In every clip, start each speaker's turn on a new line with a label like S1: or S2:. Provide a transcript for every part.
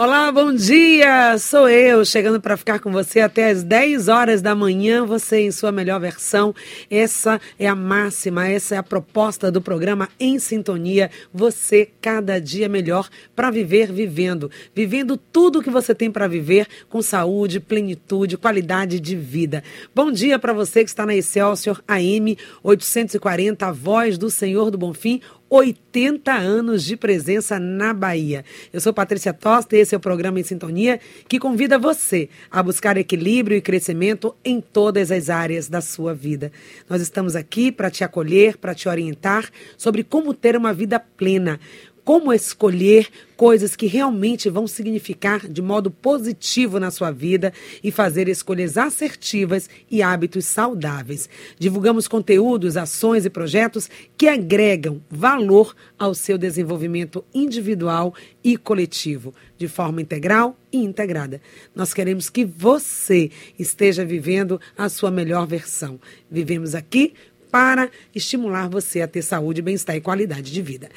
S1: Olá, bom dia! Sou eu, chegando para ficar com você até as 10 horas da manhã, você em sua melhor versão. Essa é a máxima, essa é a proposta do programa Em Sintonia. Você cada dia melhor para viver vivendo. Vivendo tudo que você tem para viver com saúde, plenitude, qualidade de vida. Bom dia para você que está na Excelsior AM 840, a voz do Senhor do Bonfim 80 anos de presença na Bahia. Eu sou Patrícia Tosta e esse é o programa Em Sintonia que convida você a buscar equilíbrio e crescimento em todas as áreas da sua vida. Nós estamos aqui para te acolher, para te orientar sobre como ter uma vida plena como escolher coisas que realmente vão significar de modo positivo na sua vida e fazer escolhas assertivas e hábitos saudáveis. Divulgamos conteúdos, ações e projetos que agregam valor ao seu desenvolvimento individual e coletivo, de forma integral e integrada. Nós queremos que você esteja vivendo a sua melhor versão. Vivemos aqui para estimular você a ter saúde, bem-estar e qualidade de vida.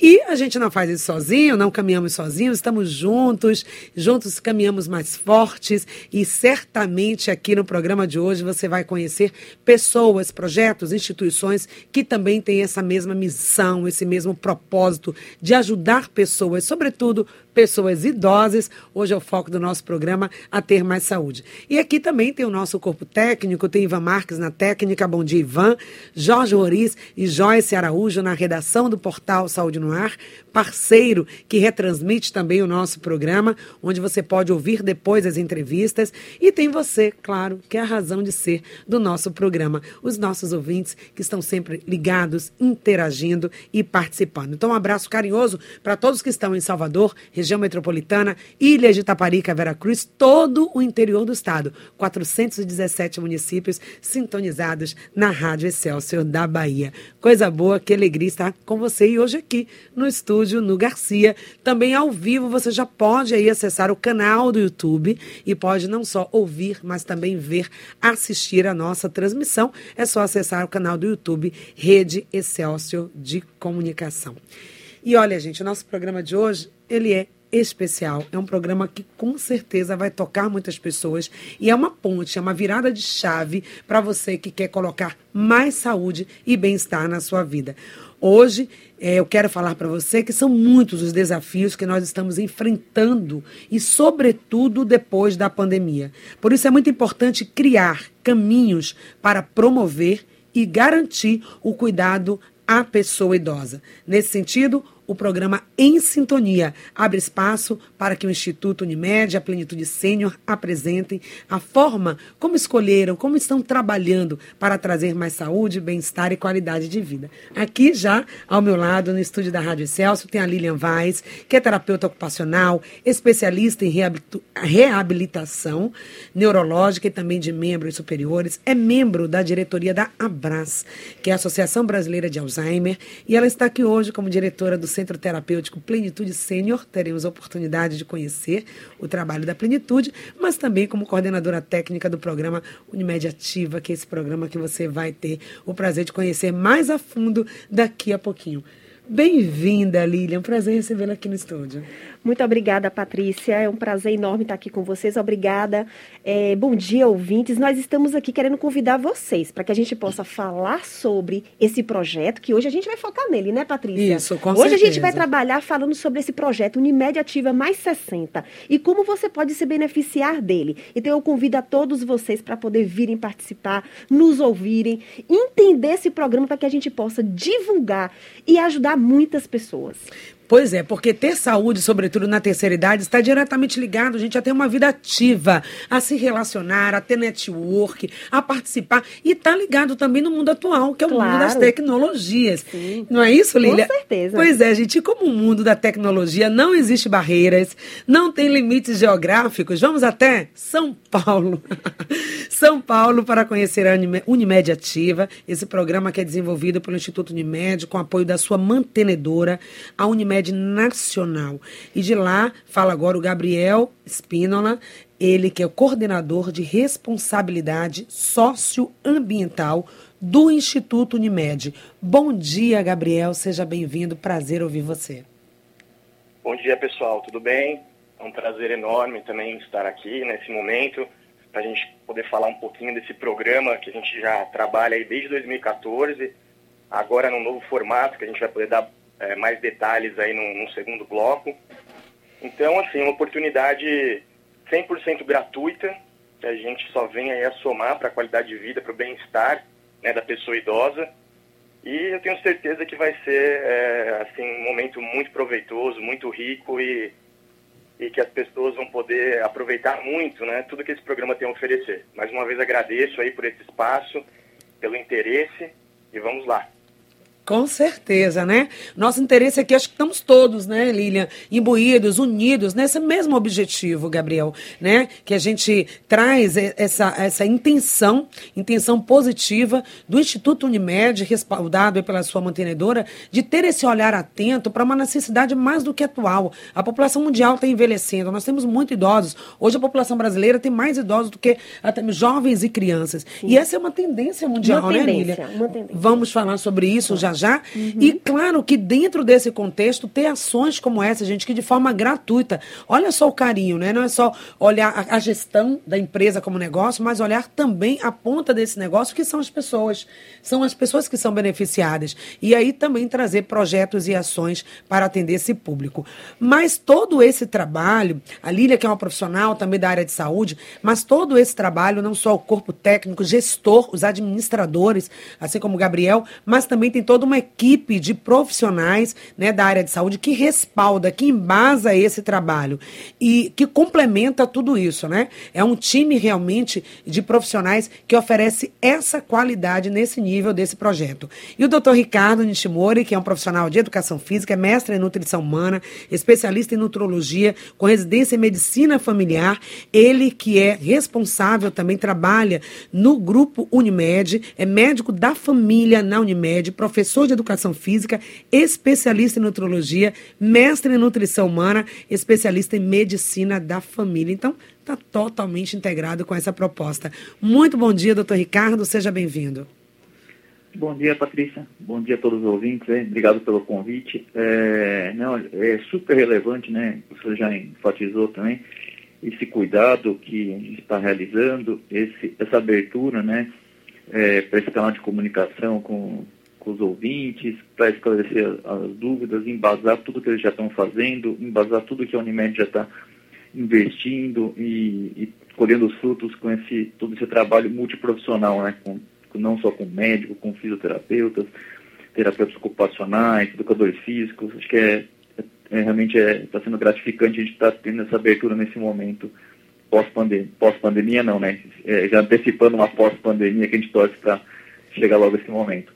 S1: E a gente não faz isso sozinho, não caminhamos sozinhos, estamos juntos, juntos caminhamos mais fortes e certamente aqui no programa de hoje você vai conhecer pessoas, projetos, instituições que também têm essa mesma missão, esse mesmo propósito de ajudar pessoas, sobretudo pessoas idosas, hoje é o foco do nosso programa, a ter mais saúde. E aqui também tem o nosso corpo técnico, tem Ivan Marques na técnica, bom dia Ivan, Jorge Roriz e Joyce Araújo na redação do portal Saúde no Ar, parceiro que retransmite também o nosso programa, onde você pode ouvir depois as entrevistas. E tem você, claro, que é a razão de ser do nosso programa, os nossos ouvintes que estão sempre ligados, interagindo e participando. Então, um abraço carinhoso para todos que estão em Salvador, região metropolitana, Ilha de Taparica, Veracruz, todo o interior do estado. 417 municípios sintonizados na Rádio Excelsior da Bahia. Coisa boa, que alegria estar com você e hoje aqui no estúdio, no Garcia. Também ao vivo, você já pode aí acessar o canal do YouTube e pode não só ouvir, mas também ver, assistir a nossa transmissão. É só acessar o canal do YouTube Rede Excelsior de Comunicação. E olha, gente, o nosso programa de hoje, ele é especial. É um programa que com certeza vai tocar muitas pessoas e é uma ponte, é uma virada de chave para você que quer colocar mais saúde e bem-estar na sua vida. Hoje é, eu quero falar para você que são muitos os desafios que nós estamos enfrentando e, sobretudo, depois da pandemia. Por isso é muito importante criar caminhos para promover e garantir o cuidado à pessoa idosa. Nesse sentido, o programa Em Sintonia abre espaço para que o Instituto Unimed, a Plenitude Sênior, apresentem a forma como escolheram, como estão trabalhando para trazer mais saúde, bem-estar e qualidade de vida. Aqui já, ao meu lado, no estúdio da Rádio Celso, tem a Lilian Vaz, que é terapeuta ocupacional, especialista em reabilitação neurológica e também de membros superiores, é membro da diretoria da ABRAS, que é a Associação Brasileira de Alzheimer, e ela está aqui hoje como diretora do Centro Terapêutico Plenitude Sênior. Teremos a oportunidade de conhecer o trabalho da Plenitude, mas também como coordenadora técnica do programa Unimed Ativa, que é esse programa que você vai ter o prazer de conhecer mais a fundo daqui a pouquinho. Bem-vinda, Lilian. Prazer recebê-la aqui no estúdio.
S2: Muito obrigada, Patrícia. É um prazer enorme estar aqui com vocês. Obrigada. É, bom dia, ouvintes. Nós estamos aqui querendo convidar vocês para que a gente possa falar sobre esse projeto, que hoje a gente vai focar nele, né, Patrícia?
S1: Isso, com
S2: Hoje
S1: certeza.
S2: a gente vai trabalhar falando sobre esse projeto Unimed Ativa Mais 60 e como você pode se beneficiar dele. Então eu convido a todos vocês para poder virem participar, nos ouvirem, entender esse programa para que a gente possa divulgar e ajudar muitas pessoas.
S1: Pois é, porque ter saúde, sobretudo na terceira idade, está diretamente ligado, a gente, a ter uma vida ativa, a se relacionar, a ter network, a participar. E está ligado também no mundo atual, que é o
S2: Claro.
S1: mundo das tecnologias.
S2: Sim.
S1: Não é isso, Lília?
S2: Com certeza.
S1: Pois é, gente, e como o mundo da tecnologia não existe barreiras, não tem limites geográficos, vamos até São Paulo. São Paulo para conhecer a Unime- Unimed Ativa, esse programa que é desenvolvido pelo Instituto Unimed com apoio da sua mantenedora, a Unimed Nacional. E de lá fala agora o Gabriel Spínola, ele que é o coordenador de responsabilidade socioambiental do Instituto Unimed. Bom dia, Gabriel, seja bem-vindo, prazer ouvir você.
S3: Bom dia, pessoal, tudo bem? É um prazer enorme também estar aqui nesse momento para a gente poder falar um pouquinho desse programa que a gente já trabalha aí desde 2014, agora num novo formato que a gente vai poder dar é, mais detalhes aí no, segundo bloco. Então, assim, uma oportunidade 100% gratuita, que a gente só vem aí a somar para a qualidade de vida, para o bem-estar né, da pessoa idosa. E eu tenho certeza que vai ser é, assim, um momento muito proveitoso, muito rico e e que as pessoas vão poder aproveitar muito, né, tudo que esse programa tem a oferecer. Mais uma vez agradeço aí por esse espaço, pelo interesse e vamos lá.
S1: Com certeza, né? Nosso interesse aqui, acho que estamos todos, né, Lilian, imbuídos, unidos nesse mesmo objetivo, Gabriel, né? Que a gente traz essa, essa intenção, intenção positiva do Instituto Unimed, respaldado pela sua mantenedora, de ter esse olhar atento para uma necessidade mais do que atual. A população mundial está envelhecendo, nós temos muito idosos. Hoje a população brasileira tem mais idosos do que até jovens e crianças. Sim. E essa é uma tendência mundial,
S2: uma
S1: né,
S2: tendência,
S1: Lilian?
S2: Uma tendência.
S1: Vamos falar sobre isso já já. Uhum. E claro que dentro desse contexto, ter ações como essa, gente, que de forma gratuita, olha só o carinho, né? Não é só olhar a, a gestão da empresa como negócio, mas olhar também a ponta desse negócio, que são as pessoas. São as pessoas que são beneficiadas. E aí também trazer projetos e ações para atender esse público. Mas todo esse trabalho, a Lília, que é uma profissional também da área de saúde, mas todo esse trabalho, não só o corpo técnico, gestor, os administradores, assim como o Gabriel, mas também tem toda uma equipe de profissionais né, da área de saúde que respalda, que embasa esse trabalho e que complementa tudo isso, né? É um time realmente de profissionais que oferece essa qualidade nesse nível desse projeto. E o doutor Ricardo Nishimori, que é um profissional de educação física, é mestre em nutrição humana, especialista em nutrologia, com residência em medicina familiar, ele que é responsável, também trabalha no grupo Unimed, é médico da família na Unimed, professor de educação física, especialista em nutrologia, mestre em nutrição humana, especialista em medicina da família. Então, está totalmente integrado com essa proposta. Muito bom dia, doutor Ricardo, seja bem-vindo.
S4: Bom dia, Patrícia. Bom dia a todos os ouvintes. Hein? Obrigado pelo convite. É, não, é super relevante, né? Você já enfatizou também esse cuidado que a gente está realizando, esse, essa abertura, né? É, para esse canal de comunicação com, com os ouvintes, para esclarecer as dúvidas, embasar tudo que eles já estão fazendo, embasar tudo que a Unimed já está investindo e, e, colhendo os frutos com esse, todo esse trabalho multiprofissional, né? Com, não só com médico, com fisioterapeutas, terapeutas ocupacionais, educadores físicos. Acho que é, é, é realmente está é, tá sendo gratificante a gente estar tá tendo essa abertura nesse momento pós-pandemia, pós-pandemia não, né? É, já antecipando uma pós-pandemia que a gente torce para chegar logo esse momento.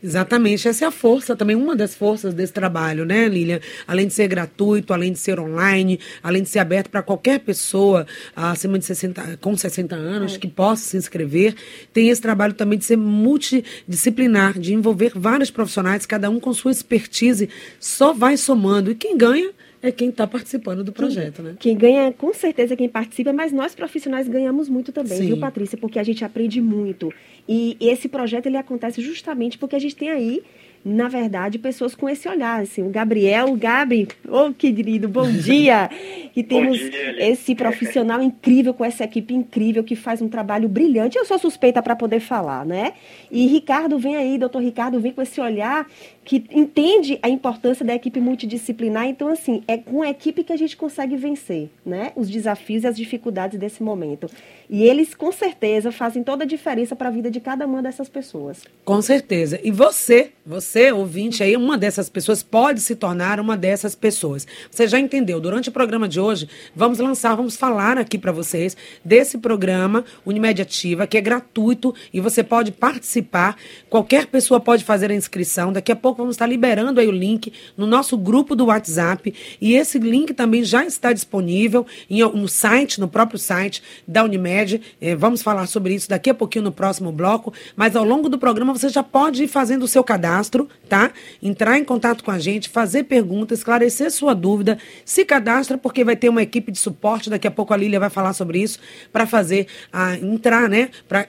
S1: Exatamente, essa é a força, também uma das forças desse trabalho, né, Lilian? Além de ser gratuito, além de ser online, além de ser aberto para qualquer pessoa acima de 60, com 60 anos é. que possa se inscrever, tem esse trabalho também de ser multidisciplinar, de envolver vários profissionais, cada um com sua expertise, só vai somando. E quem ganha é quem está participando do projeto,
S2: quem,
S1: né?
S2: Quem ganha, com certeza, é quem participa, mas nós profissionais ganhamos muito também, Sim. viu, Patrícia? Porque a gente aprende muito. E esse projeto ele acontece justamente porque a gente tem aí na verdade, pessoas com esse olhar. Assim, o Gabriel, o Gabi, oh, querido, bom dia! E temos dia, esse profissional incrível, com essa equipe incrível, que faz um trabalho brilhante. Eu sou suspeita para poder falar, né? E Ricardo vem aí, doutor Ricardo, vem com esse olhar que entende a importância da equipe multidisciplinar. Então, assim, é com a equipe que a gente consegue vencer, né? Os desafios e as dificuldades desse momento. E eles, com certeza, fazem toda a diferença para a vida de cada uma dessas pessoas.
S1: Com certeza. E você, você, ouvinte aí, uma dessas pessoas, pode se tornar uma dessas pessoas. Você já entendeu? Durante o programa de hoje, vamos lançar, vamos falar aqui para vocês desse programa Unimed Ativa, que é gratuito e você pode participar. Qualquer pessoa pode fazer a inscrição. Daqui a pouco vamos estar liberando aí o link no nosso grupo do WhatsApp. E esse link também já está disponível no site, no próprio site da Unimed. É, vamos falar sobre isso daqui a pouquinho no próximo bloco. Mas ao longo do programa você já pode ir fazendo o seu cadastro tá? Entrar em contato com a gente, fazer perguntas, esclarecer sua dúvida, se cadastra porque vai ter uma equipe de suporte, daqui a pouco a Lília vai falar sobre isso, para fazer, a, entrar, né? Para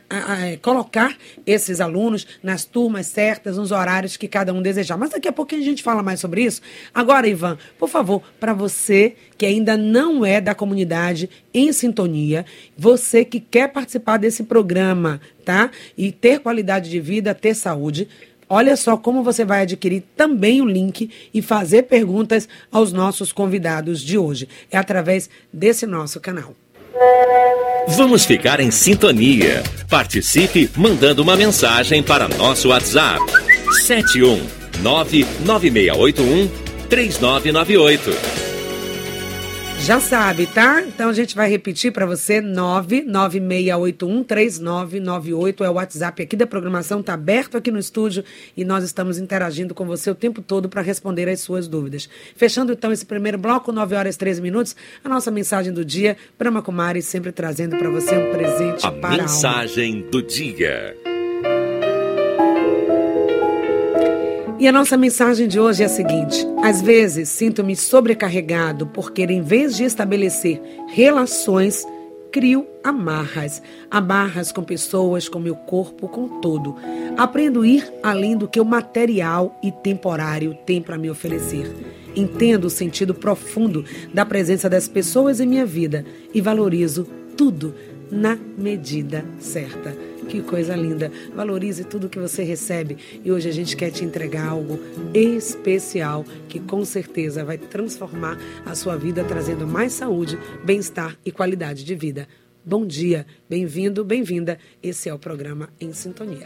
S1: colocar esses alunos nas turmas certas, nos horários que cada um desejar. Mas daqui a pouquinho a gente fala mais sobre isso. Agora, Ivan, por favor, para você que ainda não é da comunidade em sintonia, você que quer participar desse programa, tá? E ter qualidade de vida, ter saúde, Olha só como você vai adquirir também o link e fazer perguntas aos nossos convidados de hoje. É através desse nosso canal.
S5: Vamos ficar em sintonia. Participe mandando uma mensagem para nosso WhatsApp. 71 99681 3998.
S1: Já sabe, tá? Então a gente vai repetir para você: 996813998 é o WhatsApp aqui da programação, tá aberto aqui no estúdio e nós estamos interagindo com você o tempo todo para responder as suas dúvidas. Fechando então esse primeiro bloco, 9 horas e 13 minutos, a nossa mensagem do dia, Brahma Kumari sempre trazendo para você um presente
S5: a
S1: para
S5: mensagem
S1: a alma.
S5: do dia.
S1: E a nossa mensagem de hoje é a seguinte: às vezes sinto-me sobrecarregado porque, em vez de estabelecer relações, crio amarras, amarras com pessoas, com meu corpo, com todo. Aprendo a ir além do que o material e temporário tem para me oferecer. Entendo o sentido profundo da presença das pessoas em minha vida e valorizo tudo na medida certa. Que coisa linda. Valorize tudo que você recebe. E hoje a gente quer te entregar algo especial que com certeza vai transformar a sua vida, trazendo mais saúde, bem-estar e qualidade de vida. Bom dia, bem-vindo, bem-vinda. Esse é o programa Em Sintonia.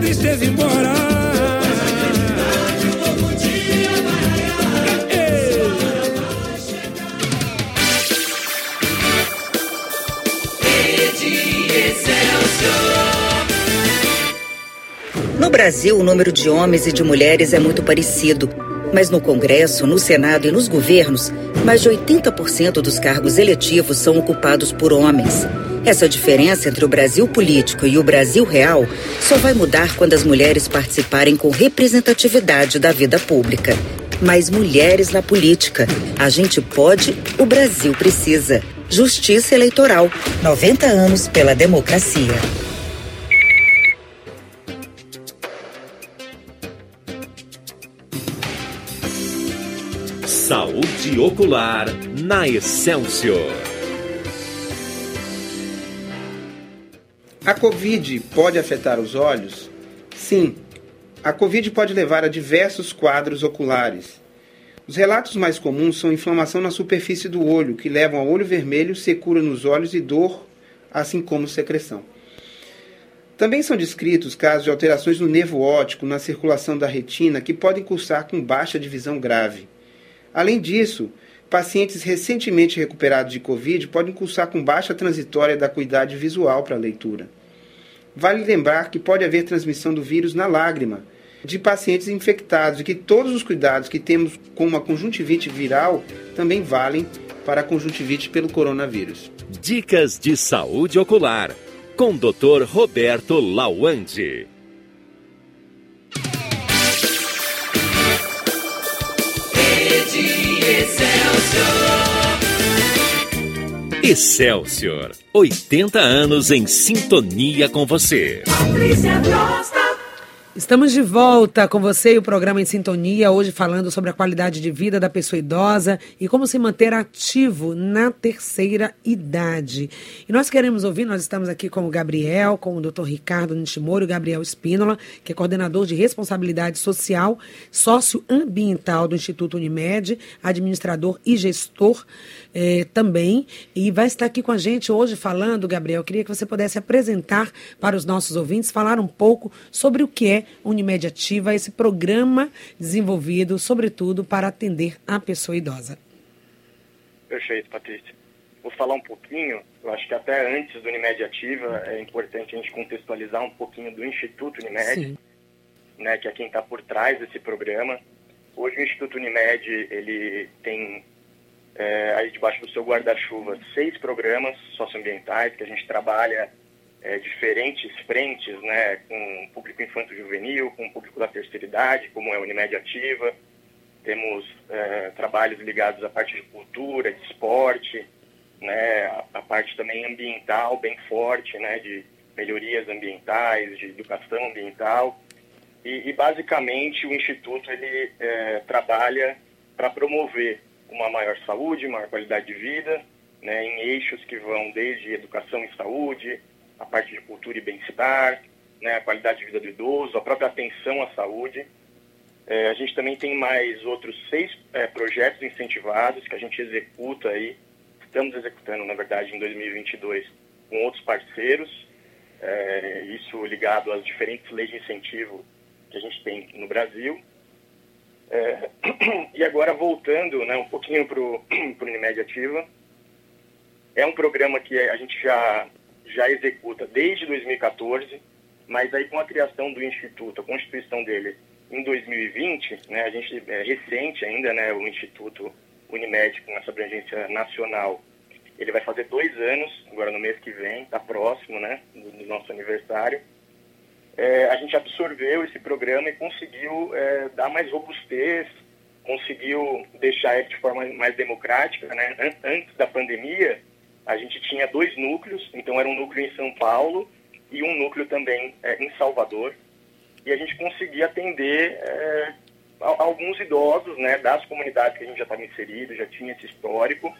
S6: Tristeza embora.
S7: No Brasil, o número de homens e de mulheres é muito parecido. Mas no Congresso, no Senado e nos governos, mais de 80% dos cargos eletivos são ocupados por homens. Essa diferença entre o Brasil político e o Brasil real só vai mudar quando as mulheres participarem com representatividade da vida pública. Mais mulheres na política. A gente pode, o Brasil precisa. Justiça Eleitoral. 90 anos pela democracia.
S5: Saúde ocular na Excelsior.
S8: A Covid pode afetar os olhos? Sim. A Covid pode levar a diversos quadros oculares. Os relatos mais comuns são inflamação na superfície do olho, que levam a olho vermelho, secura nos olhos e dor, assim como secreção. Também são descritos casos de alterações no nervo óptico, na circulação da retina, que podem cursar com baixa de visão grave. Além disso, pacientes recentemente recuperados de Covid podem cursar com baixa transitória da acuidade visual para a leitura. Vale lembrar que pode haver transmissão do vírus na lágrima de pacientes infectados e que todos os cuidados que temos com uma conjuntivite viral também valem para a conjuntivite pelo coronavírus.
S5: Dicas de saúde ocular com Dr. Roberto Lawande. Excelsior, 80 anos em sintonia com você.
S1: Estamos de volta com você e o programa Em Sintonia, hoje falando sobre a qualidade de vida da pessoa idosa e como se manter ativo na terceira idade. E nós queremos ouvir, nós estamos aqui com o Gabriel, com o Dr. Ricardo Nishimori, o Gabriel Espínola, que é coordenador de responsabilidade social socioambiental do Instituto Unimed, administrador e gestor eh, também, e vai estar aqui com a gente hoje falando, Gabriel, queria que você pudesse apresentar para os nossos ouvintes, falar um pouco sobre o que é Unimed Ativa, esse programa desenvolvido, sobretudo, para atender a pessoa idosa.
S3: Perfeito, Patrícia. Vou falar um pouquinho, eu acho que até antes do Unimed Ativa é importante a gente contextualizar um pouquinho do Instituto Unimed, né, que é quem está por trás desse programa. Hoje o Instituto Unimed ele tem é, aí debaixo do seu guarda-chuva seis programas socioambientais que a gente trabalha é, diferentes frentes, né, com público infanto-juvenil, com público da terceira idade, como é a Unimed Ativa. Temos é, trabalhos ligados à parte de cultura, de esporte, né, a, a, parte também ambiental bem forte, né, de melhorias ambientais, de educação ambiental. E, e basicamente o Instituto ele é, trabalha para promover uma maior saúde, maior qualidade de vida, né, em eixos que vão desde educação e saúde, a parte de cultura e bem-estar, né, a qualidade de vida do idoso, a própria atenção à saúde. É, a gente também tem mais outros seis é, projetos incentivados que a gente executa aí, estamos executando, na verdade, em 2022 com outros parceiros, é, isso ligado às diferentes leis de incentivo que a gente tem no Brasil. É, e agora voltando né, um pouquinho para o Unimed Ativa, é um programa que a gente já já executa desde 2014, mas aí com a criação do Instituto, a constituição dele em 2020, né, a gente é recente ainda, né, o Instituto Unimed com essa abrangência nacional, ele vai fazer dois anos, agora no mês que vem, está próximo, né, do, do nosso aniversário. É, a gente absorveu esse programa e conseguiu é, dar mais robustez, conseguiu deixar ele de forma mais democrática, né? Antes da pandemia, a gente tinha dois núcleos, então era um núcleo em São Paulo e um núcleo também é, em Salvador. E a gente conseguia atender é, alguns idosos né, das comunidades que a gente já estava inserido, já tinha esse histórico,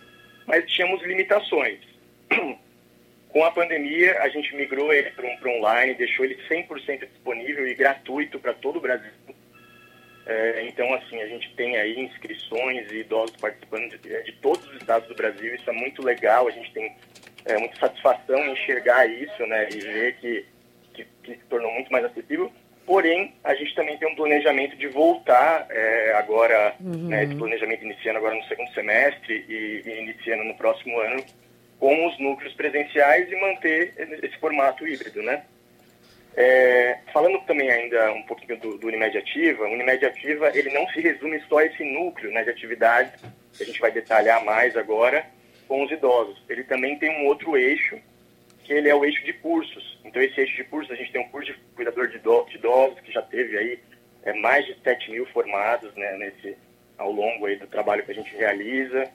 S3: mas tínhamos limitações. Com a pandemia, a gente migrou ele para um, online, deixou ele 100% disponível e gratuito para todo o Brasil. É, então, assim, a gente tem aí inscrições e idosos participando de, de, todos os estados do Brasil. Isso é muito legal. A gente tem é, muita satisfação em enxergar isso, né? E ver que, que, que, se tornou muito mais acessível. Porém, a gente também tem um planejamento de voltar é, agora, uhum. né, esse planejamento iniciando agora no segundo semestre e, e iniciando no próximo ano com os núcleos presenciais e manter esse formato híbrido, né? É, falando também ainda um pouquinho do, do Unimed Ativa, o Unimed Ativa ele não se resume só a esse núcleo né, de atividades que a gente vai detalhar mais agora com os idosos. Ele também tem um outro eixo, que ele é o eixo de cursos. Então, esse eixo de cursos, a gente tem um curso de cuidador de idosos, que já teve aí é, mais de 7 mil formados né, nesse, ao longo aí do trabalho que a gente realiza.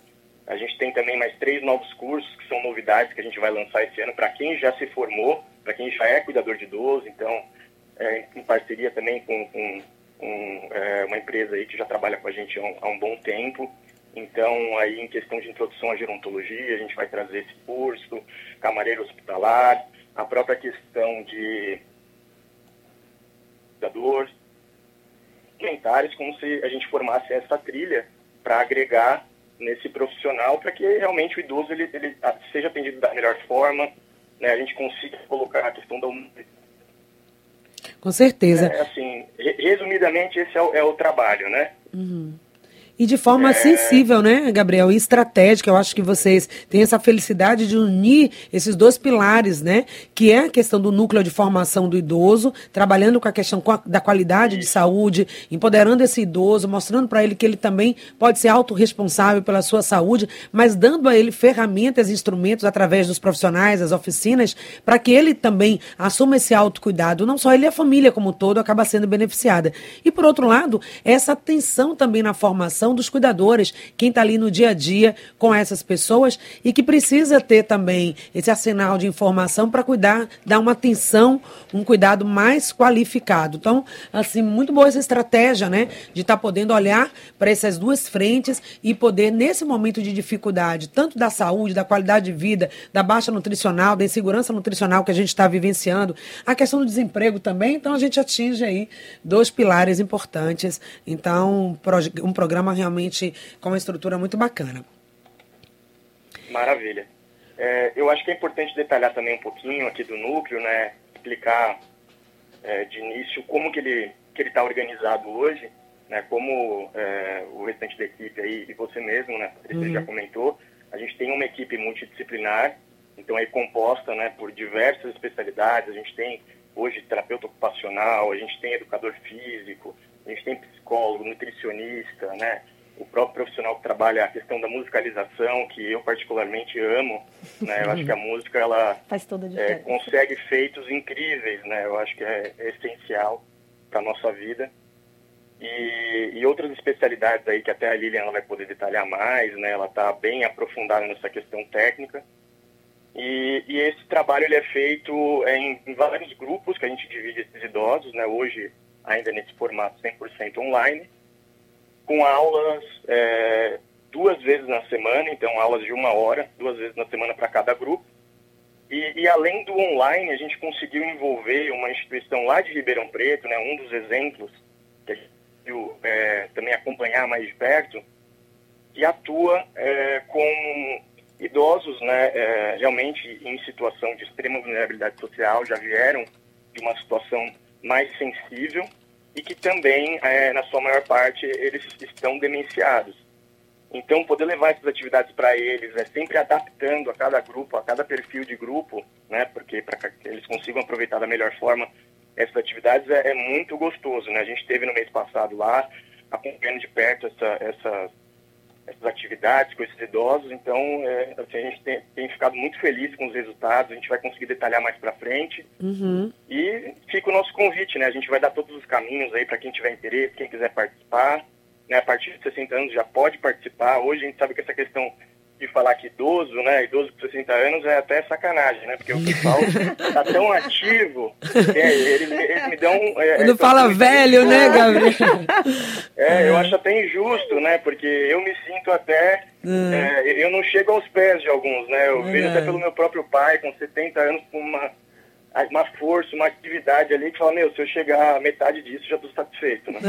S3: A gente tem também mais três novos cursos, que são novidades que a gente vai lançar esse ano para quem já se formou para quem já é cuidador de idoso, então, é, em parceria também com, com, com é, uma empresa aí que já trabalha com a gente há um, há um, bom tempo. Então, aí em questão de introdução à gerontologia, a gente vai trazer esse curso, camareiro hospitalar, a própria questão de cuidador, comentários, como se a gente formasse essa trilha para agregar nesse profissional para que realmente o idoso ele, ele seja atendido da melhor forma, né, a gente consiga colocar a questão da
S1: com certeza.
S3: É, assim, resumidamente, esse é o, é o trabalho, né?
S1: Uhum. E de forma é... sensível, né, Gabriel? E estratégica. Eu acho que vocês têm essa felicidade de unir esses dois pilares, né? Que é a questão do núcleo de formação do idoso, trabalhando com a questão da qualidade de saúde, empoderando esse idoso, mostrando para ele que ele também pode ser autorresponsável pela sua saúde, mas dando a ele ferramentas e instrumentos através dos profissionais, das oficinas, para que ele também assuma esse autocuidado. Não só ele, a família como todo acaba sendo beneficiada. E, por outro lado, essa atenção também na formação dos cuidadores, quem está ali no dia a dia com essas pessoas e que precisa ter também esse arsenal de informação para cuidar, dar uma atenção, um cuidado mais qualificado. Então, assim, muito boa essa estratégia, né, de estar tá podendo olhar para essas duas frentes e poder, nesse momento de dificuldade, tanto da saúde, da qualidade de vida, da baixa nutricional, da insegurança nutricional que a gente está vivenciando, a questão do desemprego também, então a gente atinge aí dois pilares importantes. Então, um programa realmente com uma estrutura muito bacana.
S3: Maravilha. É, eu acho que é importante detalhar também um pouquinho aqui do núcleo, né? Explicar é, de início como que ele que ele está organizado hoje, né? Como é, o restante da equipe aí e você mesmo, né? Você uhum. já comentou, a gente tem uma equipe multidisciplinar, então é composta, né? Por diversas especialidades. A gente tem hoje terapeuta ocupacional, a gente tem educador físico, a gente tem psicólogo, nutricionista, né? O próprio profissional que trabalha a questão da musicalização, que eu particularmente amo, né? Eu acho que a música, ela
S2: Faz toda a
S3: é, consegue feitos incríveis, né? Eu acho que é, é essencial para a nossa vida. E, e, outras especialidades aí que até a Lilian vai poder detalhar mais, né? Ela está bem aprofundada nessa questão técnica. E, e, esse trabalho ele é feito em, em, vários grupos que a gente divide esses idosos, né? Hoje, ainda nesse formato 100% online, com aulas é, duas vezes na semana, então aulas de uma hora, duas vezes na semana para cada grupo. E, e, além do online, a gente conseguiu envolver uma instituição lá de Ribeirão Preto, né? Um dos exemplos que a gente conseguiu é, também acompanhar mais de perto, que atua é, com idosos, né, é, realmente em situação de extrema vulnerabilidade social, já vieram de uma situação mais sensível e que também, é, na sua maior parte, eles estão demenciados. Então, poder levar essas atividades para eles, é sempre adaptando a cada grupo, a cada perfil de grupo, né, porque para que eles consigam aproveitar da melhor forma essas atividades é, é muito gostoso. Né? A gente teve no mês passado lá, acompanhando de perto essa, essas essas atividades com esses idosos. Então, é, assim, a gente tem, tem, ficado muito feliz com os resultados. A gente vai conseguir detalhar mais para frente.
S1: Uhum.
S3: E fica o nosso convite, né? A gente vai dar todos os caminhos aí para quem tiver interesse, quem quiser participar. Né? A partir de 60 anos já pode participar. Hoje a gente sabe que essa questão de falar que idoso, né, idoso com 60 anos é até sacanagem, né? Porque o pessoal tá tão ativo, é, eles, eles, me dão... É,
S1: Quando fala velho, né, Gabriel?
S3: É, eu acho até injusto, né? Porque eu me sinto até... Hum. É, eu não chego aos pés de alguns, né? Eu vejo até pelo meu próprio pai, com 70 anos, com uma uma força, uma atividade ali que fala, meu, se eu chegar a metade disso, já estou satisfeito. Né?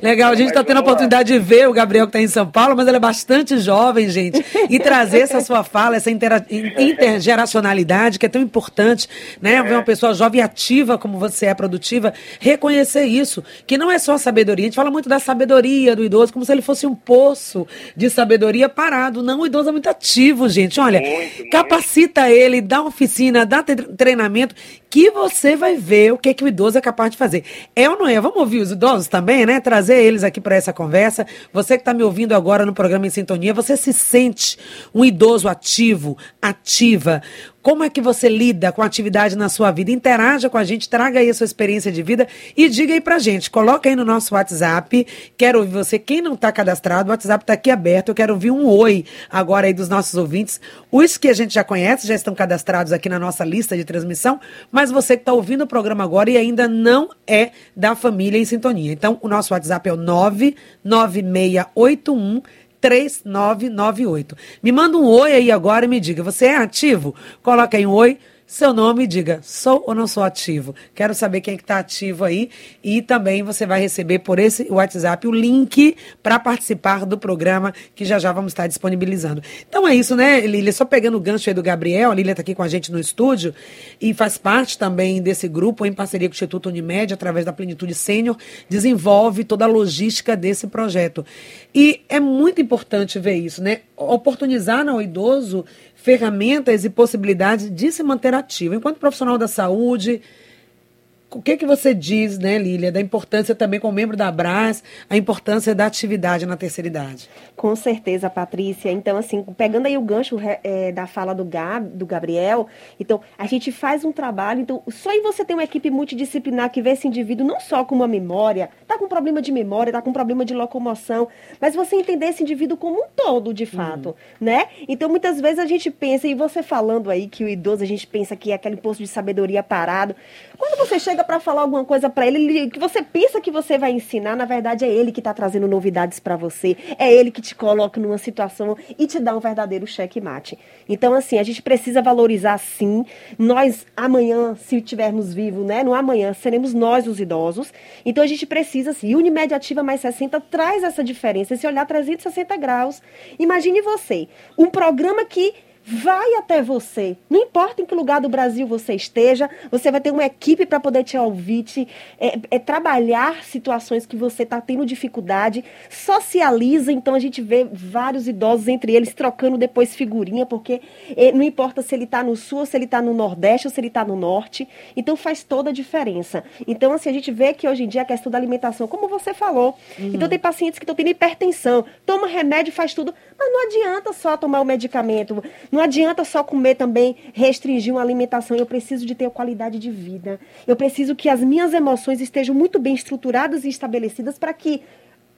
S1: Legal, a gente está tendo a oportunidade lá. de ver o Gabriel que está em São Paulo, mas ele é bastante jovem, gente. E trazer essa sua fala, essa intergeracionalidade que é tão importante, né? É. Ver uma pessoa jovem ativa como você é, produtiva, reconhecer isso, que não é só sabedoria. A gente fala muito da sabedoria do idoso, como se ele fosse um poço de sabedoria parado. Não, o idoso é muito ativo, gente. Olha, muito, capacita muito. ele, dá oficina, dá treinamento que você vai ver o que, que o idoso é capaz de fazer. É ou não é? Vamos ouvir os idosos também, né? Trazer eles aqui para essa conversa. Você que está me ouvindo agora no programa Em Sintonia, você se sente um idoso ativo, ativa? Como é que você lida com a atividade na sua vida? Interaja com a gente, traga aí a sua experiência de vida e diga aí pra gente. Coloca aí no nosso WhatsApp. Quero ouvir você. Quem não está cadastrado, o WhatsApp está aqui aberto. Eu quero ouvir um oi agora aí dos nossos ouvintes. Os que a gente já conhece já estão cadastrados aqui na nossa lista de transmissão, mas você que está ouvindo o programa agora e ainda não é da família em sintonia. Então, o nosso WhatsApp é o 99681 3998. Me manda um oi aí agora e me diga, você é ativo? Coloca aí um oi seu nome e diga, sou ou não sou ativo? Quero saber quem é está ativo aí. E também você vai receber por esse WhatsApp o link para participar do programa que já já vamos estar disponibilizando. Então é isso, né, Lília? Só pegando o gancho aí do Gabriel, a Lília está aqui com a gente no estúdio e faz parte também desse grupo, em parceria com o Instituto Unimed, através da Plenitude Sênior, desenvolve toda a logística desse projeto. E é muito importante ver isso, né? Oportunizar ao idoso ferramentas e possibilidades de se manter ativo. Enquanto profissional da saúde, o que que você diz, né, Lília, da importância também como membro da Abras, a importância da atividade na terceira idade?
S2: Com certeza, Patrícia. Então, assim, pegando aí o gancho é, da fala do, Gab, do Gabriel, então, a gente faz um trabalho, então, só em você ter uma equipe multidisciplinar que vê esse indivíduo não só com uma memória, tá com problema de memória, tá com problema de locomoção, mas você entender esse indivíduo como um todo, de fato, uhum. né? Então, muitas vezes a gente pensa, e você falando aí que o idoso, a gente pensa que é aquele posto de sabedoria parado. Quando você chega para falar alguma coisa para ele, que você pensa que você vai ensinar, na verdade é ele que está trazendo novidades para você, é ele que te coloca numa situação e te dá um verdadeiro checkmate. Então, assim, a gente precisa valorizar sim. Nós, amanhã, se tivermos vivos, né? No amanhã, seremos nós os idosos. Então, a gente precisa, assim, Unimediativa mais 60 traz essa diferença, esse olhar 360 graus. Imagine você, um programa que vai até você. Não importa em que lugar do Brasil você esteja, você vai ter uma equipe para poder te ouvir, te, é, é, trabalhar situações que você está tendo dificuldade, socializa. Então a gente vê vários idosos entre eles trocando depois figurinha, porque é, não importa se ele está no sul, se ele está no nordeste ou se ele está no norte. Então faz toda a diferença. Então, assim, a gente vê que hoje em dia a questão da alimentação, como você falou. Uhum. Então tem pacientes que estão tendo hipertensão, toma remédio, faz tudo, mas não adianta só tomar o medicamento. Não adianta só comer também, restringir uma alimentação. Eu preciso de ter qualidade de vida. Eu preciso que as minhas emoções estejam muito bem estruturadas e estabelecidas para que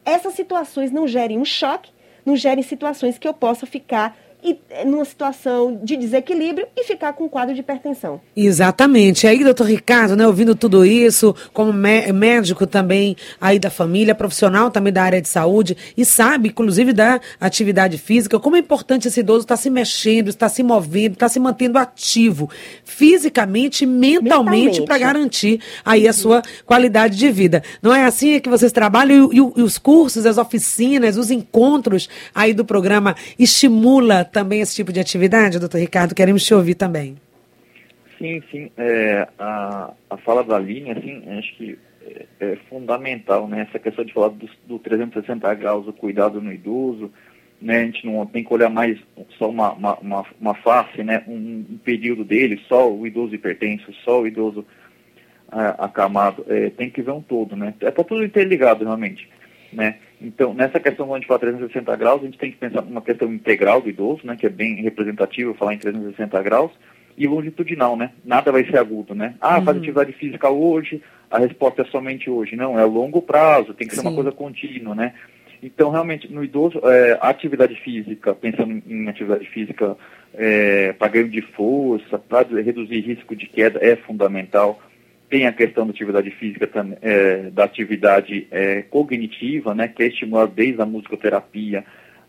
S2: essas situações não gerem um choque, não gerem situações que eu possa ficar e eh, numa situação de desequilíbrio e ficar com um quadro de hipertensão.
S1: Exatamente. Aí, doutor Ricardo, né, ouvindo tudo isso, como médico também aí da família, profissional também da área de saúde, e sabe, inclusive, da atividade física, como é importante esse idoso estar se mexendo, estar se movendo, estar se mantendo ativo, fisicamente e mentalmente, para garantir aí uhum. a sua qualidade de vida. Não é assim que vocês trabalham e, e, e os cursos, as oficinas, os encontros aí do programa estimula também esse tipo de atividade, doutor Ricardo? Queremos te ouvir também.
S4: Sim, sim. É, a, a fala da linha, assim, acho que é, é, fundamental, né? Essa questão de falar do, do 360 graus, o cuidado no idoso, né? A gente não tem que olhar mais só uma, uma, uma, uma face, né? Um, um, período dele, só o idoso hipertenso, só o idoso ah, acamado. É, tem que ver um todo, né? É para tudo interligado, realmente. Né? Então, nessa questão, quando a gente fala 360 graus, a gente tem que pensar numa questão integral do idoso, né, que é bem representativo falar em 360 graus, e longitudinal, né? Nada vai ser agudo, né? Ah, uhum. faz atividade física hoje, a resposta é somente hoje. Não, é longo prazo, tem que ser Sim. uma coisa contínua, né? Então, realmente, no idoso, é, a atividade física, pensando em atividade física é, para ganho de força, para reduzir risco de queda, é fundamental tem a questão da atividade física, é, da atividade é, cognitiva, né, que é estimulada desde a musicoterapia,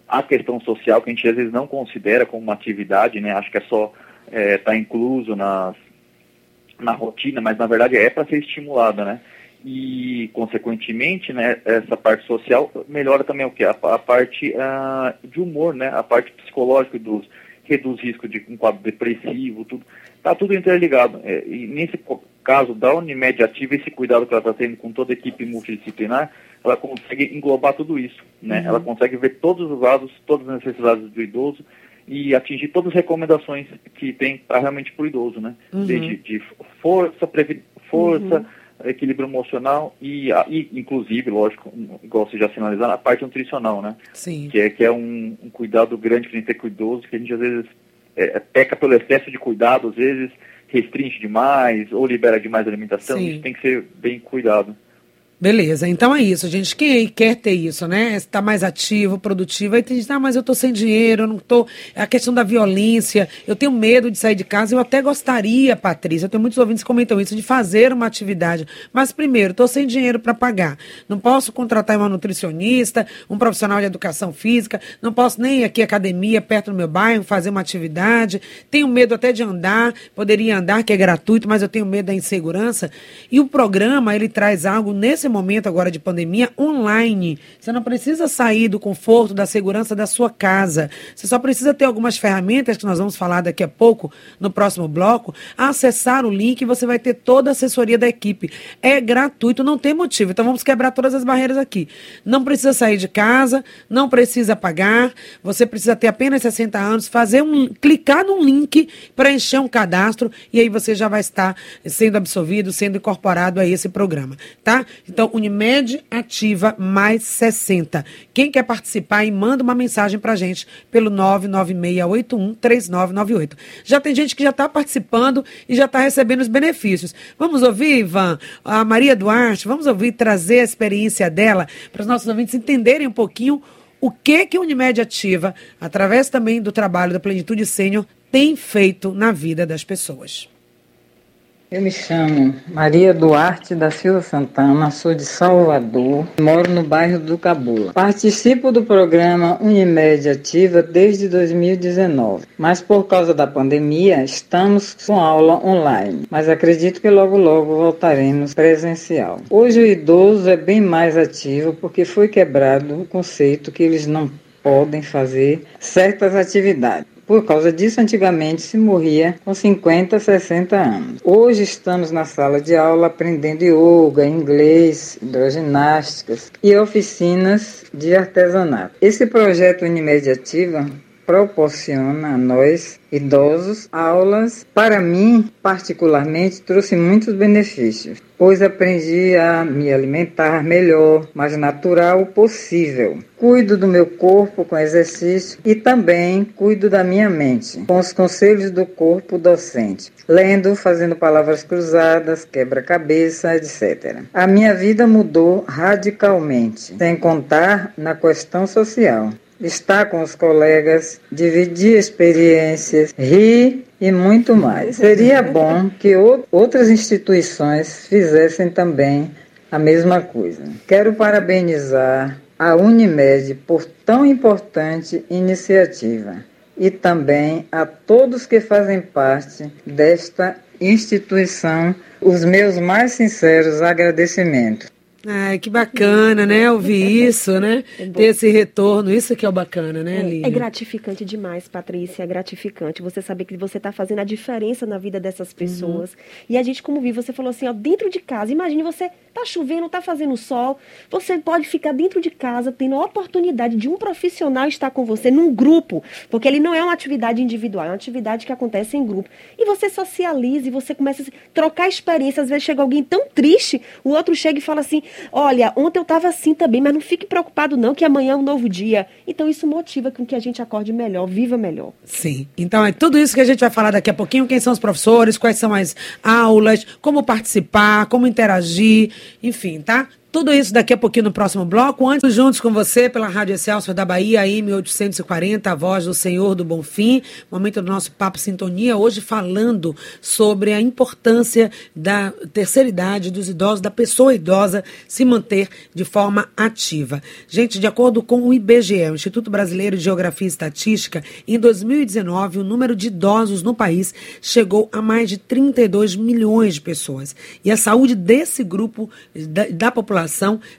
S4: a questão social, que a gente às vezes não considera como uma atividade, né, acho que é só estar é, tá incluso nas, na rotina, mas na verdade é para ser estimulada, né? E, consequentemente, né, essa parte social melhora também o que? A, a parte uh, de humor, né? A parte psicológica dos reduz risco de um quadro depressivo, tudo. Está tudo interligado. É, e nesse caso da Unimed Ativa, esse cuidado que ela está tendo com toda a equipe multidisciplinar, ela consegue englobar tudo isso. Né? Uhum. Ela consegue ver todos os lados, todas as necessidades do idoso e atingir todas as recomendações que tem para realmente para o idoso, né? Uhum. Desde de força, força, uhum. equilíbrio emocional e, e, inclusive, lógico, igual você já sinalizou, a parte nutricional, né?
S1: Sim.
S4: Que é, que é um, um cuidado grande que a gente tem com o idoso, que a gente às vezes é, peca pelo excesso de cuidado, às vezes restringe demais ou libera demais a alimentação, Sim. isso tem que ser bem cuidado.
S1: Beleza, então é isso, gente. Quem quer ter isso, né? Estar mais ativo, produtivo. Aí tem gente, ah, mas eu tô sem dinheiro, eu não tô. É a questão da violência, eu tenho medo de sair de casa. Eu até gostaria, Patrícia, eu tenho muitos ouvintes que comentam isso, de fazer uma atividade. Mas primeiro, tô sem dinheiro para pagar. Não posso contratar uma nutricionista, um profissional de educação física, não posso nem ir aqui academia perto do meu bairro fazer uma atividade. Tenho medo até de andar, poderia andar, que é gratuito, mas eu tenho medo da insegurança. E o programa, ele traz algo nesse momento agora de pandemia online. Você não precisa sair do conforto, da segurança da sua casa. Você só precisa ter algumas ferramentas que nós vamos falar daqui a pouco, no próximo bloco, acessar o link e você vai ter toda a assessoria da equipe. É gratuito, não tem motivo. Então vamos quebrar todas as barreiras aqui. Não precisa sair de casa, não precisa pagar, você precisa ter apenas 60 anos, fazer um clicar num link para encher um cadastro e aí você já vai estar sendo absolvido, sendo incorporado a esse programa, tá? Então, Unimed ativa mais 60. Quem quer participar manda uma mensagem para gente pelo 996813998. Já tem gente que já está participando e já está recebendo os benefícios. Vamos ouvir, Ivan, a Maria Duarte, vamos ouvir trazer a experiência dela para os nossos ouvintes entenderem um pouquinho o que que Unimed Ativa, através também do trabalho da Plenitude Sênior, tem feito na vida das pessoas.
S9: Eu me chamo Maria Duarte da Silva Santana, sou de Salvador, moro no bairro do Cabula. Participo do programa Unimed Ativa desde 2019, mas por causa da pandemia estamos com aula online, mas acredito que logo logo voltaremos presencial. Hoje o idoso é bem mais ativo porque foi quebrado o conceito que eles não podem fazer certas atividades. Por causa disso, antigamente se morria com 50, 60 anos. Hoje estamos na sala de aula aprendendo yoga, inglês, hidroginásticas e oficinas de artesanato. Esse projeto Unimed Ativa proporciona a nós, idosos, aulas. Para mim, particularmente, trouxe muitos benefícios, pois aprendi a me alimentar melhor, mais natural possível. Cuido do meu corpo com exercício e também cuido da minha mente, com os conselhos do corpo docente, lendo, fazendo palavras cruzadas, quebra-cabeça, etc. A minha vida mudou radicalmente, sem contar na questão social estar com os colegas, dividir experiências, rir e muito mais. Seria bom que outras instituições fizessem também a mesma coisa. Quero parabenizar a Unimed por tão importante iniciativa e também a todos que fazem parte desta instituição os meus mais sinceros agradecimentos.
S1: Ai, que bacana, né? Ouvir isso, né? É Ter esse retorno, isso que é o bacana, né,
S2: Lívia? É, é gratificante demais, Patrícia, é gratificante. Você saber que você está fazendo a diferença na vida dessas uhum. pessoas. Uhum. E a gente, como vi, você falou assim, ó, dentro de casa, imagine você tá chovendo, tá fazendo sol, você pode ficar dentro de casa, tendo a oportunidade de um profissional estar com você num grupo, porque ele não é uma atividade individual, é uma atividade que acontece em grupo. E você socializa e você começa a trocar experiências. Às vezes chega alguém tão triste, o outro chega e fala assim: Olha, ontem eu estava assim também, mas não fique preocupado não, que amanhã é um novo dia. Então isso motiva com que a gente acorde melhor, viva melhor.
S1: Sim. Então é tudo isso que a gente vai falar daqui a pouquinho, quem são os professores, quais são as aulas, como participar, como interagir, enfim, tá? Tudo isso daqui a pouquinho no próximo bloco. Antes, juntos com você pela Rádio Excelsior da Bahia, em 1840, a voz do Senhor do Bonfim. Momento do nosso Papo Sintonia, hoje falando sobre a importância da terceira idade, dos idosos, da pessoa idosa se manter de forma ativa. Gente, de acordo com o IBGE, o Instituto Brasileiro de Geografia e Estatística, em 2019, o número de idosos no país chegou a mais de 32 milhões de pessoas. E a saúde desse grupo da, da população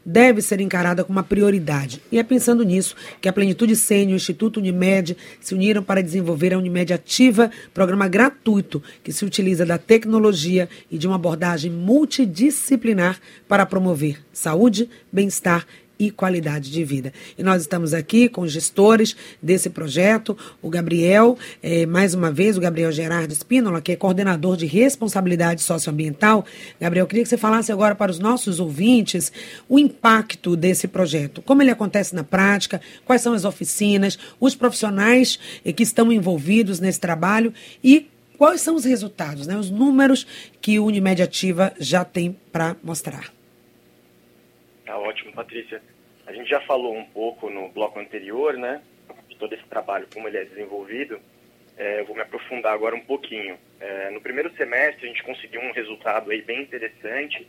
S1: deve ser encarada como uma prioridade. E é pensando nisso que a Plenitude Sênior e o Instituto Unimed se uniram para desenvolver a Unimed Ativa, programa gratuito que se utiliza da tecnologia e de uma abordagem multidisciplinar para promover saúde, bem-estar e qualidade de vida. E nós estamos aqui com os gestores desse projeto, o Gabriel, eh, mais uma vez, o Gabriel Gerardo Espínola, que é coordenador de responsabilidade socioambiental. Gabriel, queria que você falasse agora para os nossos ouvintes o impacto desse projeto, como ele acontece na prática, quais são as oficinas, os profissionais eh, que estão envolvidos nesse trabalho e quais são os resultados, né, os números que o Unimed Ativa já tem para mostrar.
S3: Tá ótimo, Patrícia. A gente já falou um pouco no bloco anterior, né, de todo esse trabalho, como ele é desenvolvido. É, eu vou me aprofundar agora um pouquinho. É, no primeiro semestre, a gente conseguiu um resultado aí bem interessante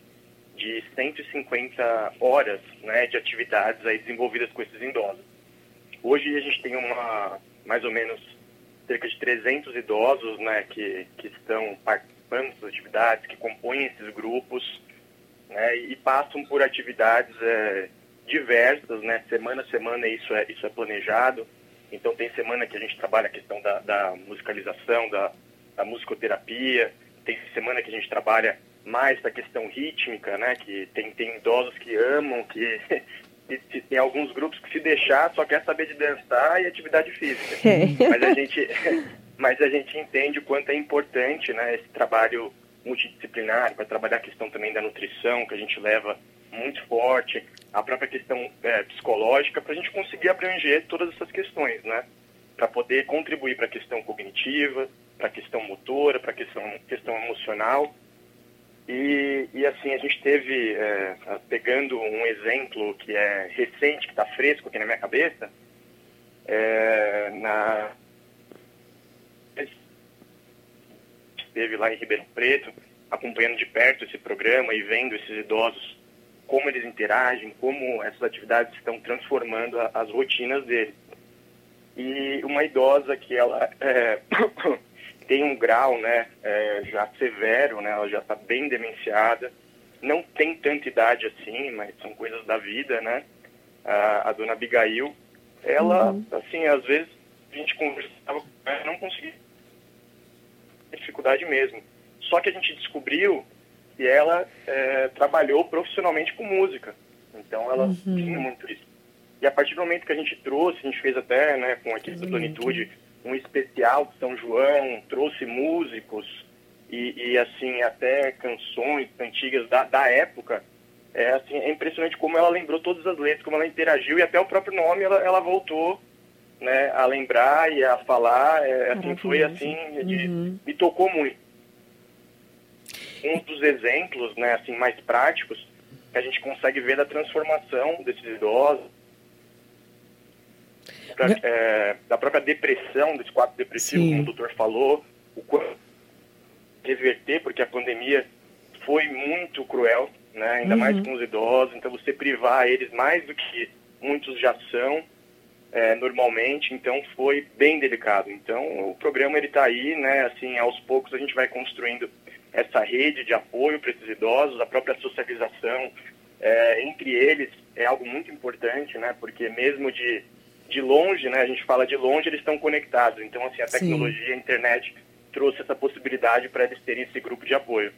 S3: de 150 horas né, de atividades aí desenvolvidas com esses idosos. Hoje a gente tem uma, mais ou menos, cerca de 300 idosos né, que, que estão participando dessas atividades, que compõem esses grupos, né, e passam por atividades é, diversas, né, semana a semana isso é, isso é planejado, então tem semana que a gente trabalha a questão da, da musicalização, da, da musicoterapia, tem semana que a gente trabalha mais da questão rítmica, né, que tem, tem idosos que amam, que tem alguns grupos que se deixar só quer saber de dançar e atividade física. É. Mas a gente mas a gente entende o quanto é importante, né, esse trabalho multidisciplinar para trabalhar a questão também da nutrição que a gente leva muito forte, a própria questão é, psicológica para a gente conseguir abranger todas essas questões, né, para poder contribuir para a questão cognitiva, para a questão motora, para a questão questão emocional. E, e assim, a gente teve, é, pegando um exemplo que é recente, que está fresco aqui na minha cabeça, é, na esteve lá em Ribeirão Preto, acompanhando de perto esse programa e vendo esses idosos, como eles interagem, como essas atividades estão transformando as rotinas deles. E uma idosa que ela é, tem um grau né, é, já severo, né, ela já está bem demenciada, não tem tanta idade assim, mas são coisas da vida, né? A, a dona Abigail, ela, uhum. assim, às vezes a gente conversava não conseguia dificuldade mesmo. Só que a gente descobriu que ela é, trabalhou profissionalmente com música. Então ela uhum. tinha muito isso. E a partir do momento que a gente trouxe, a gente fez até né, com a equipe da Plenitude um especial de São João, trouxe músicos e, e assim, até canções antigas da, da época. É, assim, é impressionante como ela lembrou todas as letras, como ela interagiu e até o próprio nome ela, ela voltou né, a lembrar e a falar. É, assim, foi assim, de, uhum. me tocou muito. Um dos exemplos né, assim, mais práticos que a gente consegue ver da transformação desses idosos, pra, é, da própria depressão, desse quadro depressivo, Sim. como o doutor falou, o quanto reverter, porque a pandemia foi muito cruel, né? ainda uhum. mais com os idosos, então você privar eles mais do que muitos já são é, normalmente, então foi bem delicado. Então o programa ele está aí, né? Assim, aos poucos a gente vai construindo essa rede de apoio para esses idosos, a própria socialização é, entre eles é algo muito importante, né? Porque mesmo de de longe, né? A gente fala de longe, eles estão conectados. Então, assim, a tecnologia, Sim. a internet trouxe essa possibilidade para eles terem esse grupo de apoio.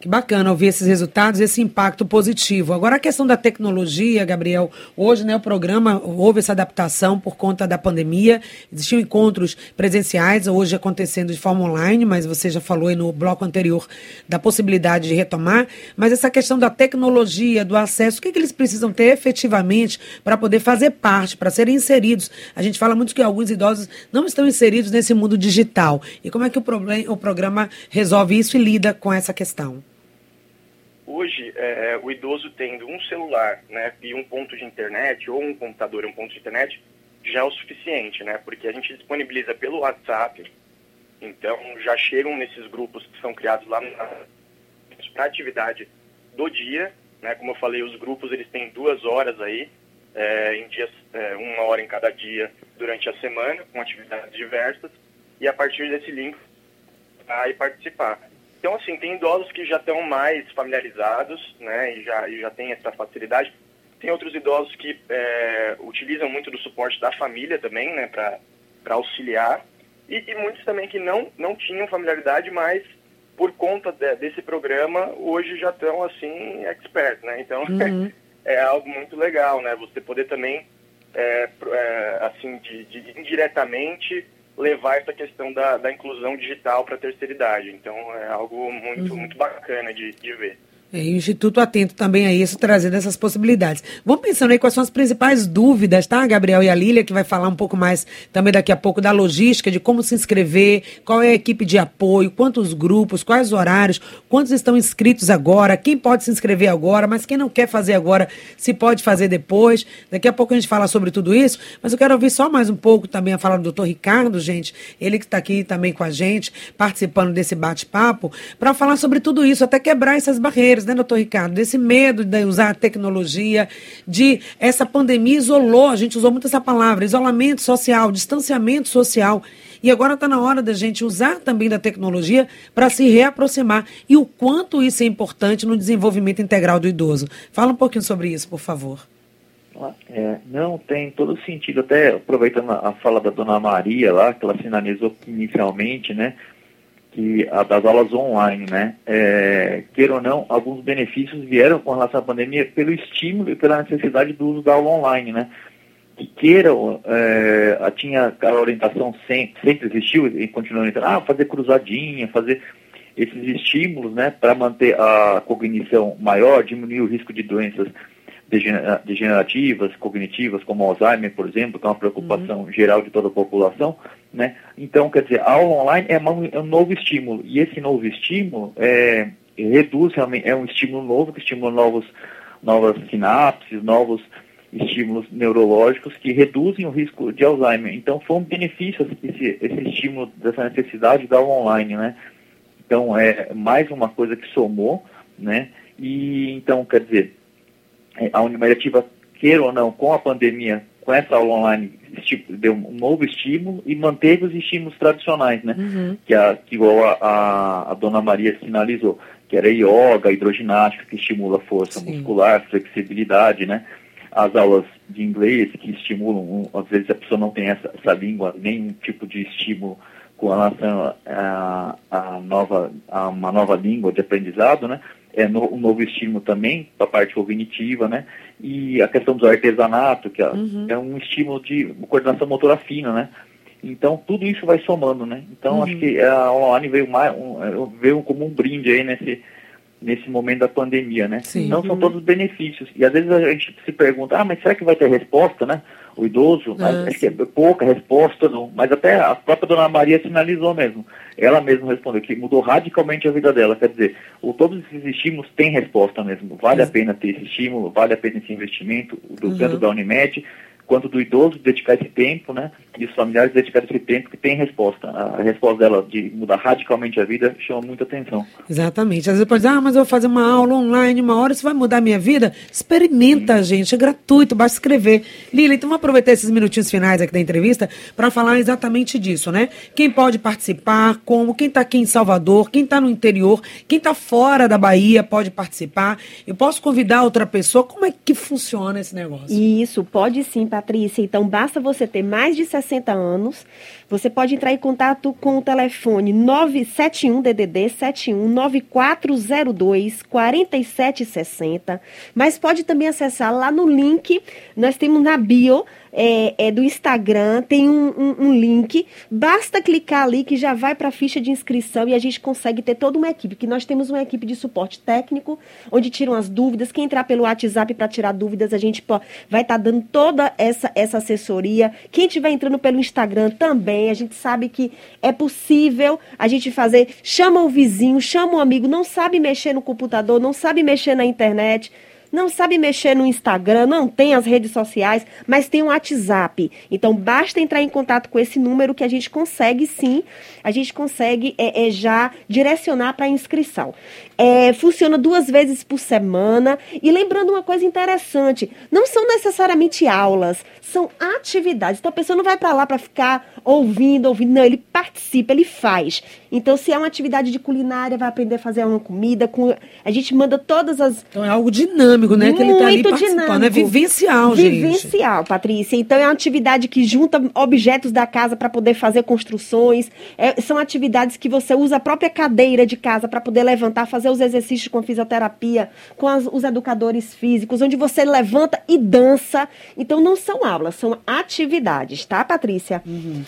S1: Que bacana ouvir esses resultados, esse impacto positivo. Agora a questão da tecnologia, Gabriel, hoje né, o programa houve essa adaptação por conta da pandemia, existiam encontros presenciais, hoje acontecendo de forma online, mas você já falou aí no bloco anterior da possibilidade de retomar, mas essa questão da tecnologia, do acesso, o que, é que eles precisam ter efetivamente para poder fazer parte, para serem inseridos? A gente fala muito que alguns idosos não estão inseridos nesse mundo digital. E como é que o, o programa resolve isso e lida com essa questão?
S3: Hoje, é, o idoso tendo um celular né, e um ponto de internet, ou um computador e um ponto de internet, já é o suficiente, né? Porque a gente disponibiliza pelo WhatsApp, então já chegam nesses grupos que são criados lá para atividade do dia, né? Como eu falei, os grupos eles têm duas horas aí, é, em dias, é, uma hora em cada dia durante a semana, com atividades diversas, e a partir desse link vai participar. Então, assim, tem idosos que já estão mais familiarizados, né, e já, e já tem essa facilidade. Tem outros idosos que é, utilizam muito do suporte da família também, né, para auxiliar. E, e, muitos também que não, não tinham familiaridade, mas por conta de, desse programa, hoje já estão, assim, expert, né? Então, uhum. é algo muito legal, né? Você poder também, é, é, assim, de, de indiretamente levar essa questão da, da inclusão digital para a terceira idade. Então é algo muito, uhum. muito bacana de, de ver.
S1: É, e o Instituto atento também a isso, trazendo essas possibilidades. Vamos pensando aí quais são as principais dúvidas, tá, Gabriel e a Lília, que vai falar um pouco mais também daqui a pouco da logística, de como se inscrever, qual é a equipe de apoio, quantos grupos, quais horários, quantos estão inscritos agora, quem pode se inscrever agora, mas quem não quer fazer agora, se pode fazer depois. Daqui a pouco a gente fala sobre tudo isso, mas eu quero ouvir só mais um pouco também a fala do doutor Ricardo, gente, ele que está aqui também com a gente, participando desse bate-papo, para falar sobre tudo isso, até quebrar essas barreiras né, doutor Ricardo? Desse medo de usar a tecnologia, de essa pandemia isolou, a gente usou muito essa palavra, isolamento social, distanciamento social. E agora está na hora da gente usar também da tecnologia para se reaproximar. E o quanto isso é importante no desenvolvimento integral do idoso. Fala um pouquinho sobre isso, por favor.
S4: É, não, tem todo sentido. Até aproveitando a fala da dona Maria lá, que ela sinalizou inicialmente, né? Que a, das aulas online, né? É, queira ou não, alguns benefícios vieram com relação à pandemia pelo estímulo e pela necessidade do uso da aula online, né? Que queiram, é, tinha a orientação sempre, sempre existiu e continua orientando, ah, fazer cruzadinha, fazer esses estímulos, né? Para manter a cognição maior, diminuir o risco de doenças degenerativas, cognitivas, como Alzheimer, por exemplo, que é uma preocupação uhum. geral de toda a população, né? Então, quer dizer, a aula online é, é um novo estímulo, e esse novo estímulo é, reduz realmente, é um estímulo novo, que estimula novos, novas sinapses, novos estímulos neurológicos que reduzem o risco de Alzheimer. Então, foi um benefício esse, esse estímulo dessa necessidade da aula online, né? Então, é mais uma coisa que somou, né? E, então, quer dizer, a Unimedativa, queira ou não, com a pandemia, com essa aula online, deu um novo estímulo e manteve os estímulos tradicionais, né? Uhum. Que, a, que igual a, a, a, dona Maria sinalizou, que era yoga, hidroginástica, que estimula a força Sim. muscular, flexibilidade, né? As aulas de inglês, que estimulam, às vezes a pessoa não tem essa, essa língua, nenhum tipo de estímulo com relação a, a, nova, a uma nova língua de aprendizado, né? É no, um novo estímulo também para a parte cognitiva, né? E a questão do artesanato, que é, uhum. é um estímulo de coordenação motora fina, né? Então tudo isso vai somando, né? Então uhum. acho que a online veio mais um, é, veio como um brinde aí nesse nesse momento da pandemia, né? Sim. Então são uhum. todos benefícios. E às vezes a gente se pergunta, ah, mas será que vai ter resposta, né? O idoso, mas ah, acho que é pouca resposta, não. Mas até a própria dona Maria sinalizou mesmo. Ela mesma respondeu que mudou radicalmente a vida dela. Quer dizer, o, todos esses estímulos têm resposta mesmo. Vale a pena ter esse estímulo, vale a pena esse investimento, do uhum. tanto da Unimed, quanto do idoso dedicar esse tempo, né? E os familiares dedicar esse tempo que tem resposta. A resposta dela de mudar radicalmente a vida chama muita atenção.
S1: Exatamente. Às vezes pode dizer, ah, mas eu vou fazer uma aula online, uma hora, isso vai mudar a minha vida? Experimenta, gente, é gratuito, basta escrever. Lila, então vamos aproveitar esses minutinhos finais aqui da entrevista para falar exatamente disso, né? Quem pode participar, como, quem está aqui em Salvador, quem está no interior, quem está fora da Bahia pode participar. Eu posso convidar outra pessoa, como é que funciona esse negócio?
S2: Isso, pode sim, Patrícia. Então, basta você ter mais de 60 anos. Você pode entrar em contato com o telefone 971 DDD 71 9402 4760. Mas pode também acessar lá no link. Nós temos na bio é, é, do Instagram, tem um, um, um, link. Basta clicar ali que já vai para a ficha de inscrição e a gente consegue ter toda uma equipe. Que nós temos uma equipe de suporte técnico, onde tiram as dúvidas. Quem entrar pelo WhatsApp para tirar dúvidas, a gente pô, vai estar tá dando toda essa, essa assessoria. Quem estiver entrando pelo Instagram também, a gente sabe que é possível a gente fazer. Chama o vizinho, chama o amigo, não sabe mexer no computador, não sabe mexer na internet não sabe mexer no Instagram, não tem as redes sociais, mas tem um WhatsApp. Então basta entrar em contato com esse número que a gente consegue sim, a gente consegue é, é já direcionar para a inscrição. É, funciona duas vezes por semana. E lembrando uma coisa interessante: não são necessariamente aulas, são atividades. Então a pessoa não vai para lá para ficar ouvindo, ouvindo. Não, ele participa, ele faz. Então, se é uma atividade de culinária, vai aprender a fazer uma comida. Com... A gente manda todas as.
S1: Então é algo dinâmico, né? Que ele está ali participando. Dinâmico. É vivencial,
S2: gente. Vivencial, Patrícia. Então é uma atividade que junta objetos da casa para poder fazer construções. É, são atividades que você usa a própria cadeira de casa para poder levantar, fazer fazer os exercícios com fisioterapia, com as, os educadores físicos, onde você levanta e dança. Então, não são aulas, são atividades, tá, Patrícia?
S1: Uhum.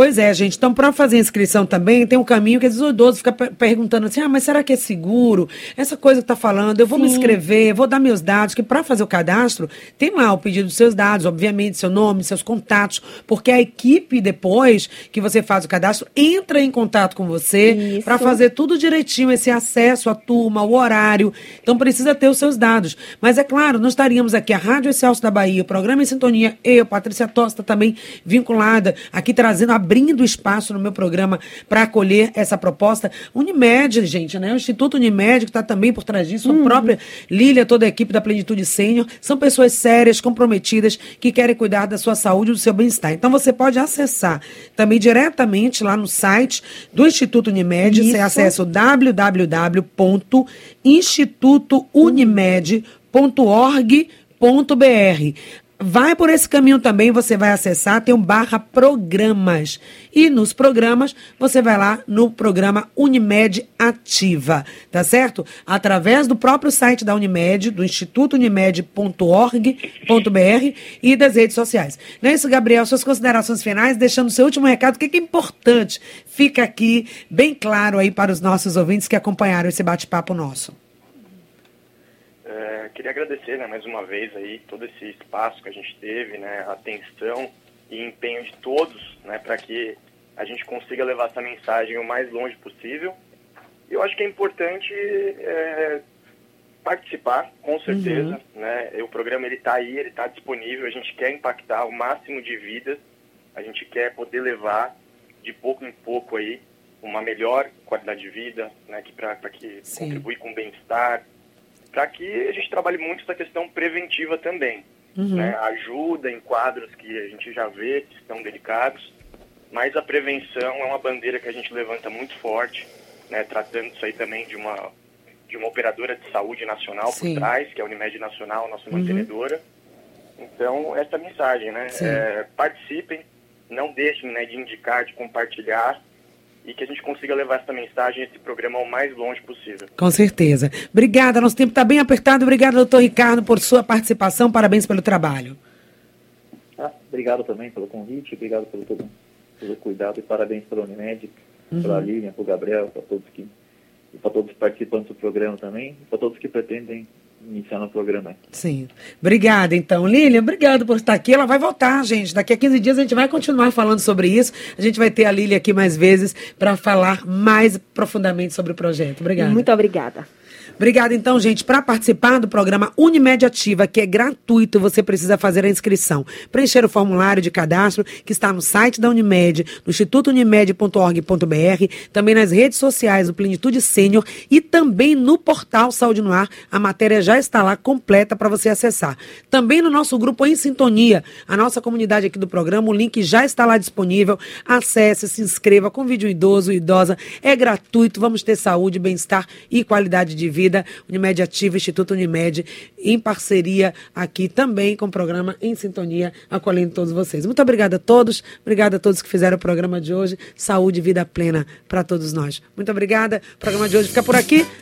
S1: Pois é, gente. Então, para fazer inscrição também, tem um caminho que às vezes o idoso fica perguntando assim: ah, mas será que é seguro? Essa coisa que está falando, eu vou Sim. me inscrever, vou dar meus dados, que para fazer o cadastro, tem lá o pedido dos seus dados, obviamente, seu nome, seus contatos, porque a equipe, depois que você faz o cadastro, entra em contato com você para fazer tudo direitinho, esse acesso à turma, o horário. Então, precisa ter os seus dados. Mas é claro, nós estaríamos aqui, a Rádio Excelso da Bahia, o programa em sintonia, eu, Patrícia Tosta, também vinculada, aqui trazendo a abrindo espaço no meu programa para acolher essa proposta. Unimed, gente, né? O Instituto Unimed, que está também por trás disso, a própria Lília, toda a equipe da Plenitude Sênior, são pessoas sérias, comprometidas, que querem cuidar da sua saúde e do seu bem-estar. Então você pode acessar também diretamente lá no site do Instituto Unimed, você
S2: Isso.
S1: acessa o www.institutounimed.org.br. Vai por esse caminho também, você vai acessar, tem um barra programas. E nos programas, você vai lá no programa Unimed Ativa, tá certo? Através do próprio site da Unimed, do Instituto Unimed.org.br e das redes sociais. Não é isso, Gabriel? Suas considerações finais, deixando seu último recado, o que que é importante? Fica aqui bem claro aí para os nossos ouvintes que acompanharam esse bate-papo nosso.
S3: É, queria agradecer né, mais uma vez aí todo esse espaço que a gente teve, né, a atenção e empenho de todos né, para que a gente consiga levar essa mensagem o mais longe possível. Eu acho que é importante é, participar, com certeza. Né? O programa está aí, ele está disponível. A gente quer impactar o máximo de vidas. A gente quer poder levar de pouco em pouco aí uma melhor qualidade de vida, né, que para que
S1: Sim.
S3: contribui com o bem-estar, para que a gente trabalhe muito essa questão preventiva também. Né? Ajuda em quadros que a gente já vê que estão delicados, mas a prevenção é uma bandeira que a gente levanta muito forte, né? tratando isso aí também de uma, de uma operadora de saúde nacional
S1: Sim.
S3: por trás, que é a Unimed Nacional, nossa mantenedora. Então, essa é mensagem, né? É, participem, não deixem né, de indicar, de compartilhar, e que a gente consiga levar essa mensagem, esse programa, ao mais longe possível.
S1: Com certeza. Obrigada, nosso tempo está bem apertado. Obrigada, doutor Ricardo, por sua participação. Parabéns pelo trabalho.
S4: Ah, obrigado também pelo convite, obrigado pelo, todo, pelo cuidado e parabéns pela Unimed, pela Lilian, para o Gabriel, para todos que e para todos os participantes do programa também, e para todos que pretendem iniciar no programa.
S1: Sim. Obrigada, então. Lilian, obrigado por estar aqui. Ela vai voltar, gente. Daqui a 15 dias a gente vai continuar falando sobre isso. A gente vai ter a Lilian aqui mais vezes para falar mais profundamente sobre o projeto. Obrigada.
S2: Muito obrigada.
S1: Obrigada, então, gente. Para participar do programa Unimed Ativa, que é gratuito, você precisa fazer a inscrição. Preencher o formulário de cadastro que está no site da Unimed, no institutounimed.org.br, também nas redes sociais do Plenitude Sênior e também no portal Saúde no Ar. A matéria já está lá completa para você acessar. Também no nosso grupo Em Sintonia, a nossa comunidade aqui do programa, o link já está lá disponível. Acesse, se inscreva, convide o idoso, idosa. É gratuito, vamos ter saúde, bem-estar e qualidade de vida. Unimed Ativa, Instituto Unimed, em parceria aqui também com o programa Em Sintonia, acolhendo todos vocês. Muito obrigada a todos, obrigada a todos que fizeram o programa de hoje. Saúde e vida plena para todos nós. Muito obrigada. O programa de hoje fica por aqui.